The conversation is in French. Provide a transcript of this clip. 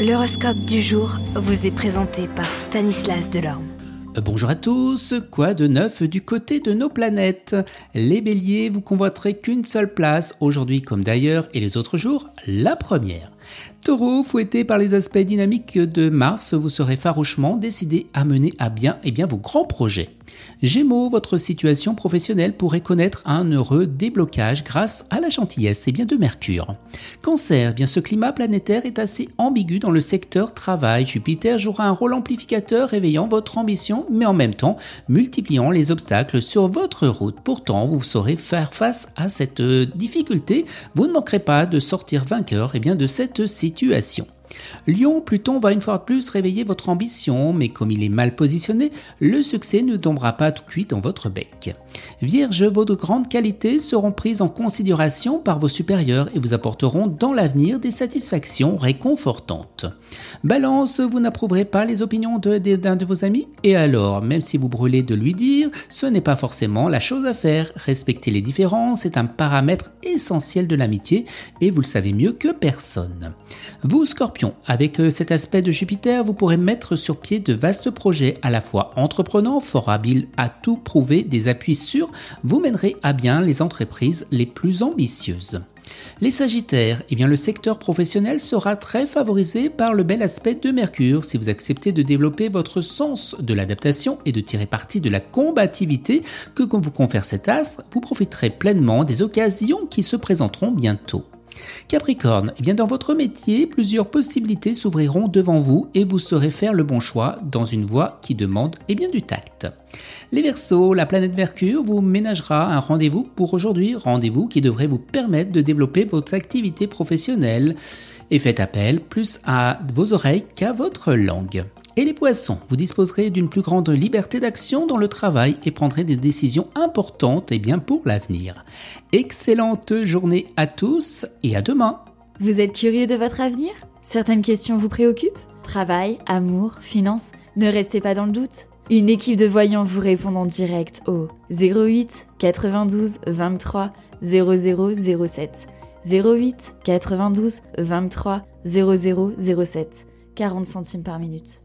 L'horoscope du jour vous est présenté par Stanislas Delorme. Euh, bonjour à tous, quoi de neuf du côté de nos planètes? Les béliers, vous convoiterez qu'une seule place, aujourd'hui comme d'ailleurs et les autres jours, la première. Taureau, fouetté par les aspects dynamiques de Mars, vous serez farouchement décidé à mener à bien, et eh bien vos grands projets. Gémeaux, votre situation professionnelle pourrait connaître un heureux déblocage grâce à la gentillesse et bien de Mercure. Cancer, bien ce climat planétaire est assez ambigu dans le secteur travail. Jupiter jouera un rôle amplificateur réveillant votre ambition mais en même temps multipliant les obstacles sur votre route. Pourtant, vous saurez faire face à cette difficulté. Vous ne manquerez pas de sortir vainqueur et eh bien de cette situation. Lion, Pluton va une fois de plus réveiller votre ambition, mais comme il est mal positionné, le succès ne tombera pas tout cuit dans votre bec. Vierge, vos de grandes qualités seront prises en considération par vos supérieurs et vous apporteront dans l'avenir des satisfactions réconfortantes. Balance, vous n'approuverez pas les opinions d'un de, vos amis? Et alors, même si vous brûlez de lui dire, ce n'est pas forcément la chose à faire. Respecter les différences est un paramètre essentiel de l'amitié et vous le savez mieux que personne. Vous, Scorpion, avec euh, cet aspect de Jupiter, vous pourrez mettre sur pied de vastes projets à la fois entreprenants, fort habiles à tout prouver, des appuis sûrs, vous mènerez à bien les entreprises les plus ambitieuses. Les Sagittaires, eh bien le secteur professionnel sera très favorisé par le bel aspect de Mercure si vous acceptez de développer votre sens de l'adaptation et de tirer parti de la combativité que vous confère cet astre, vous profiterez pleinement des occasions qui se présenteront bientôt. Capricorne, eh bien dans votre métier, plusieurs possibilités s'ouvriront devant vous et vous saurez faire le bon choix dans une voie qui demande eh bien, du tact. Les Verseaux, la planète Mercure vous ménagera un rendez-vous pour aujourd'hui, rendez-vous qui devrait vous permettre de développer votre activité professionnelle et faites appel plus à vos oreilles qu'à votre langue. Et les poissons, vous disposerez d'une plus grande liberté d'action dans le travail et prendrez des décisions importantes et bien pour l'avenir. Excellente journée à tous et à demain. Vous êtes curieux de votre avenir? Certaines questions vous préoccupent? Travail, amour, finances? Ne restez pas dans le doute. Une équipe de voyants vous répond en direct au 08 92 23 0007. 08 92 23 0007. 40 centimes par minute.